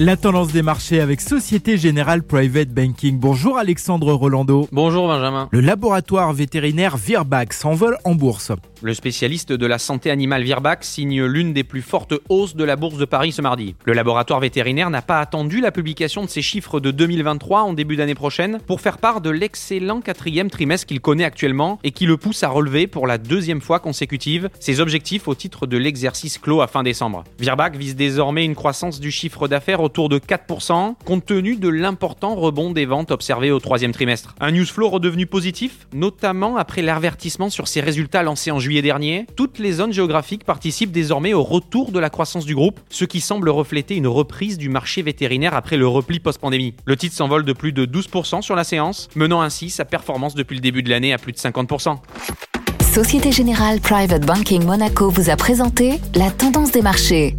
La tendance des marchés avec Société Générale Private Banking. Bonjour Alexandre Rolando. Bonjour Benjamin. Le laboratoire vétérinaire Virbac s'envole en bourse. Le spécialiste de la santé animale Virbac signe l'une des plus fortes hausses de la bourse de Paris ce mardi. Le laboratoire vétérinaire n'a pas attendu la publication de ses chiffres de 2023 en début d'année prochaine pour faire part de l'excellent quatrième trimestre qu'il connaît actuellement et qui le pousse à relever pour la deuxième fois consécutive ses objectifs au titre de l'exercice clos à fin décembre. Virbac vise désormais une croissance du chiffre d'affaires autour de 4% compte tenu de l'important rebond des ventes observées au troisième trimestre. Un news flow redevenu positif, notamment après l'avertissement sur ses résultats lancés en juillet dernier. Toutes les zones géographiques participent désormais au retour de la croissance du groupe, ce qui semble refléter une reprise du marché vétérinaire après le repli post-pandémie. Le titre s'envole de plus de 12% sur la séance, menant ainsi sa performance depuis le début de l'année à plus de 50%. Société Générale Private Banking Monaco vous a présenté la tendance des marchés.